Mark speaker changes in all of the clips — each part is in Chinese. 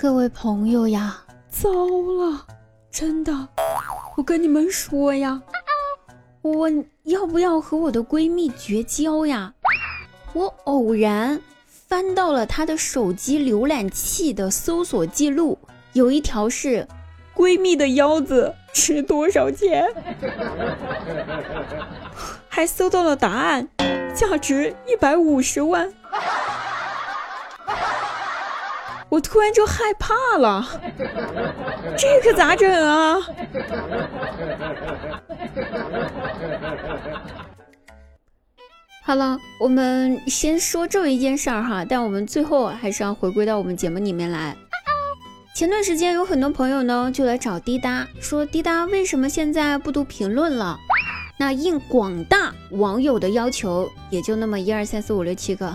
Speaker 1: 各位朋友呀，糟了，真的，我跟你们说呀，我要不要和我的闺蜜绝交呀？我偶然翻到了她的手机浏览器的搜索记录，有一条是“闺蜜的腰子值多少钱”，还搜到了答案，价值一百五十万。我突然就害怕了，这可咋整啊？好了，我们先说这一件事儿哈，但我们最后还是要回归到我们节目里面来。前段时间有很多朋友呢就来找滴答，说滴答为什么现在不读评论了？那应广大网友的要求，也就那么一二三四五六七个。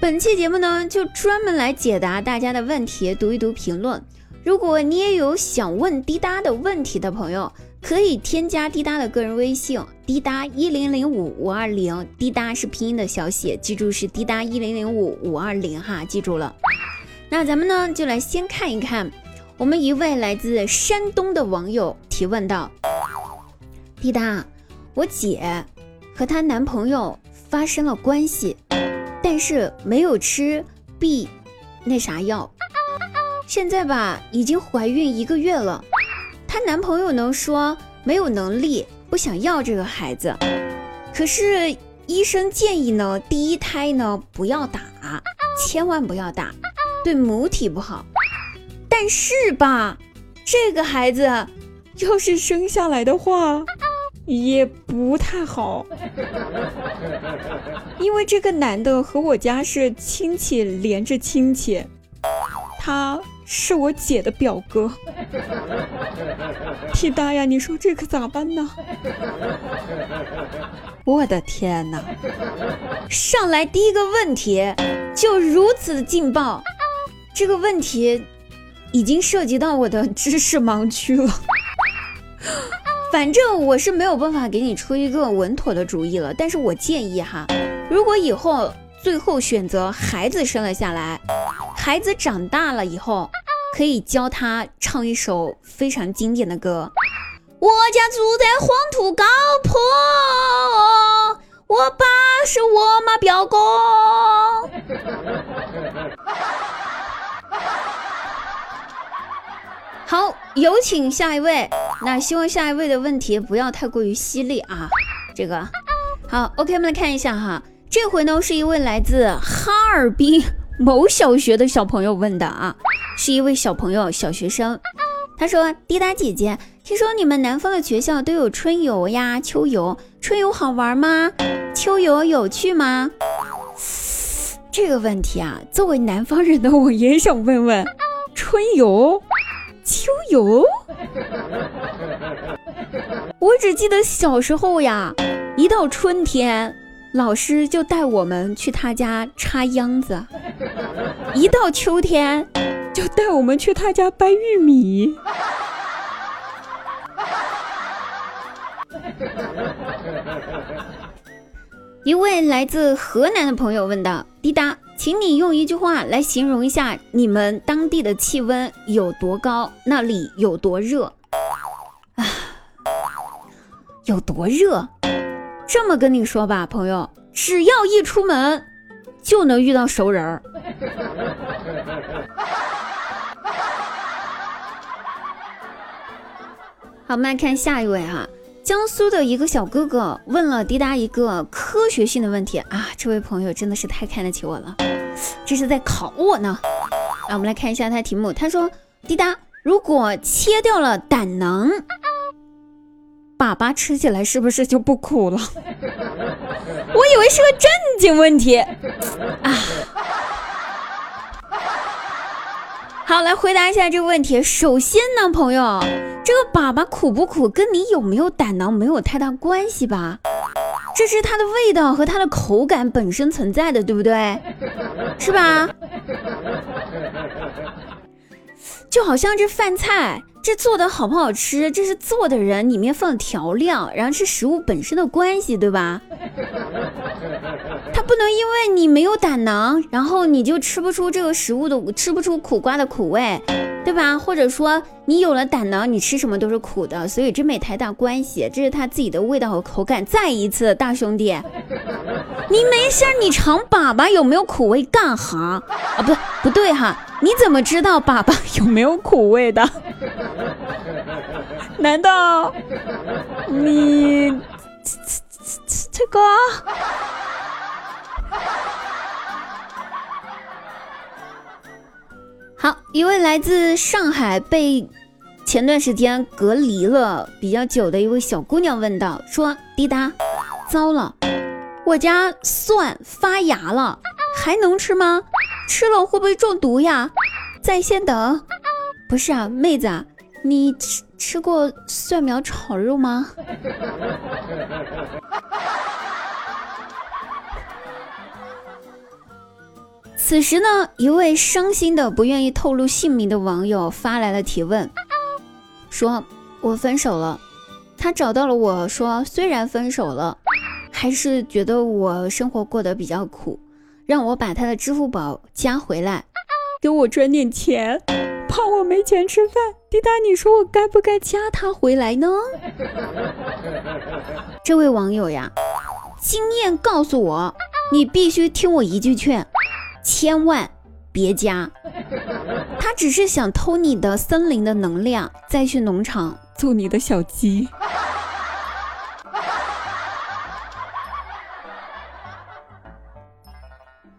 Speaker 1: 本期节目呢，就专门来解答大家的问题，读一读评论。如果你也有想问滴答的问题的朋友，可以添加滴答的个人微信：滴答一零零五五二零。滴答是拼音的小写，记住是滴答一零零五五二零哈，记住了。那咱们呢，就来先看一看，我们一位来自山东的网友提问道。滴答，我姐和她男朋友发生了关系，但是没有吃 B 那啥药，现在吧已经怀孕一个月了。她男朋友呢说没有能力，不想要这个孩子。可是医生建议呢，第一胎呢不要打，千万不要打，对母体不好。但是吧，这个孩子要是生下来的话。也不太好，因为这个男的和我家是亲戚连着亲戚，他是我姐的表哥。屁大呀，你说这可咋办呢？我的天哪！上来第一个问题就如此劲爆，这个问题已经涉及到我的知识盲区了。反正我是没有办法给你出一个稳妥的主意了，但是我建议哈，如果以后最后选择孩子生了下来，孩子长大了以后，可以教他唱一首非常经典的歌。我家住在黄土高坡，我爸是我妈表哥。好，有请下一位。那希望下一位的问题不要太过于犀利啊。这个好，OK，我们来看一下哈。这回呢是一位来自哈尔滨某小学的小朋友问的啊，是一位小朋友，小学生。他说：“滴答姐姐，听说你们南方的学校都有春游呀、秋游，春游好玩吗？秋游有趣吗？”这个问题啊，作为南方人的我也想问问，春游。秋游，我只记得小时候呀，一到春天，老师就带我们去他家插秧子；一到秋天，就带我们去他家掰玉米。一位来自河南的朋友问道：“滴答。”请你用一句话来形容一下你们当地的气温有多高，那里有多热啊？有多热？这么跟你说吧，朋友，只要一出门就能遇到熟人儿。好，我们来看下一位哈。江苏的一个小哥哥问了滴答一个科学性的问题啊！这位朋友真的是太看得起我了，这是在考我呢。来，我们来看一下他题目。他说：“滴答，如果切掉了胆囊，粑粑吃起来是不是就不苦了？”我以为是个正经问题啊。好，来回答一下这个问题。首先呢，朋友，这个粑粑苦不苦，跟你有没有胆囊没有太大关系吧？这是它的味道和它的口感本身存在的，对不对？是吧？就好像这饭菜，这做的好不好吃，这是做的人里面放调料，然后是食物本身的关系，对吧？他不能因为你没有胆囊，然后你就吃不出这个食物的，吃不出苦瓜的苦味，对吧？或者说你有了胆囊，你吃什么都是苦的，所以这没太大关系，这是他自己的味道和口感。再一次，大兄弟，你没事你尝粑粑有没有苦味干哈？啊，不不对哈，你怎么知道粑粑有没有苦味的？难道你这个？好，一位来自上海被前段时间隔离了比较久的一位小姑娘问道：“说滴答，糟了，我家蒜发芽了，还能吃吗？吃了会不会中毒呀？在线等。不是啊，妹子，你吃吃过蒜苗炒肉吗？” 此时呢，一位伤心的不愿意透露姓名的网友发来了提问，说：“我分手了。”他找到了我说：“虽然分手了，还是觉得我生活过得比较苦，让我把他的支付宝加回来，给我转点钱，怕我没钱吃饭。”滴答，你说我该不该加他回来呢？这位网友呀，经验告诉我，你必须听我一句劝。千万别加，他只是想偷你的森林的能量，再去农场做你的小鸡。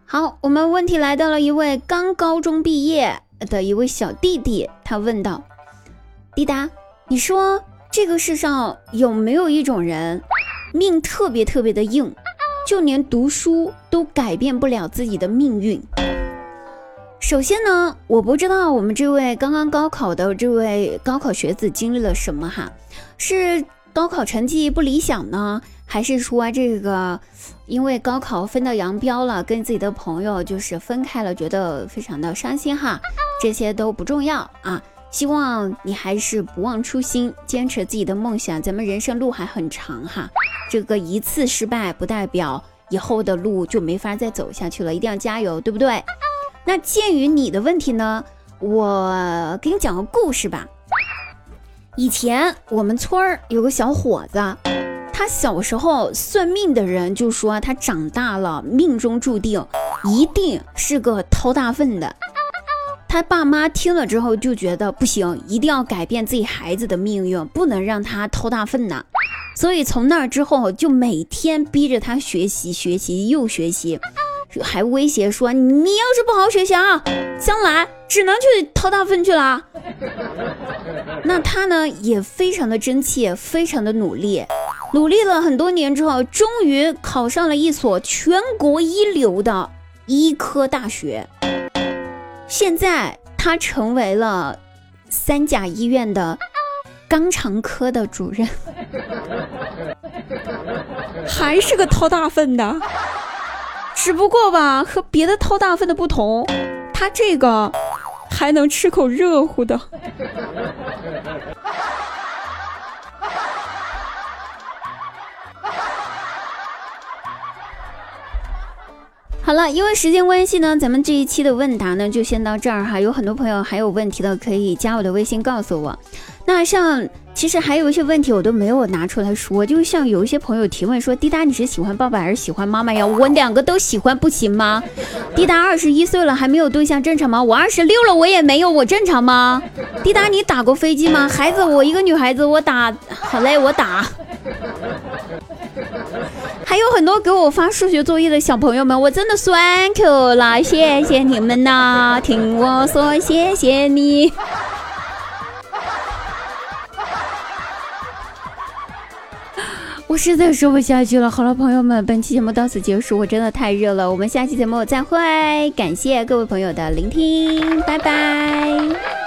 Speaker 1: 好，我们问题来到了一位刚高中毕业的一位小弟弟，他问道：“滴答，你说这个世上有没有一种人，命特别特别的硬？”就连读书都改变不了自己的命运。首先呢，我不知道我们这位刚刚高考的这位高考学子经历了什么哈，是高考成绩不理想呢，还是说这个因为高考分道扬镳了，跟自己的朋友就是分开了，觉得非常的伤心哈？这些都不重要啊。希望你还是不忘初心，坚持自己的梦想。咱们人生路还很长哈，这个一次失败不代表以后的路就没法再走下去了，一定要加油，对不对？那鉴于你的问题呢，我给你讲个故事吧。以前我们村儿有个小伙子，他小时候算命的人就说他长大了命中注定一定是个掏大粪的。他爸妈听了之后就觉得不行，一定要改变自己孩子的命运，不能让他掏大粪呐。所以从那之后就每天逼着他学习，学习又学习，还威胁说：“你要是不好好学习啊，将来只能去掏大粪去了。”那他呢也非常的争气，非常的努力，努力了很多年之后，终于考上了一所全国一流的医科大学。现在他成为了三甲医院的肛肠科的主任，还是个掏大粪的，只不过吧，和别的掏大粪的不同，他这个还能吃口热乎的。好了，因为时间关系呢，咱们这一期的问答呢就先到这儿哈。有很多朋友还有问题的，可以加我的微信告诉我。那像其实还有一些问题我都没有拿出来说，就像有一些朋友提问说，滴答你是喜欢爸爸还是喜欢妈妈呀？我两个都喜欢不行吗？滴答二十一岁了还没有对象正常吗？我二十六了我也没有，我正常吗？滴答你打过飞机吗？孩子，我一个女孩子我打，好嘞我打。还有很多给我发数学作业的小朋友们，我真的酸口了，谢谢你们呐！听我说，谢谢你。我实在说不下去了。好了，朋友们，本期节目到此结束，我真的太热了。我们下期节目再会，感谢各位朋友的聆听，拜拜。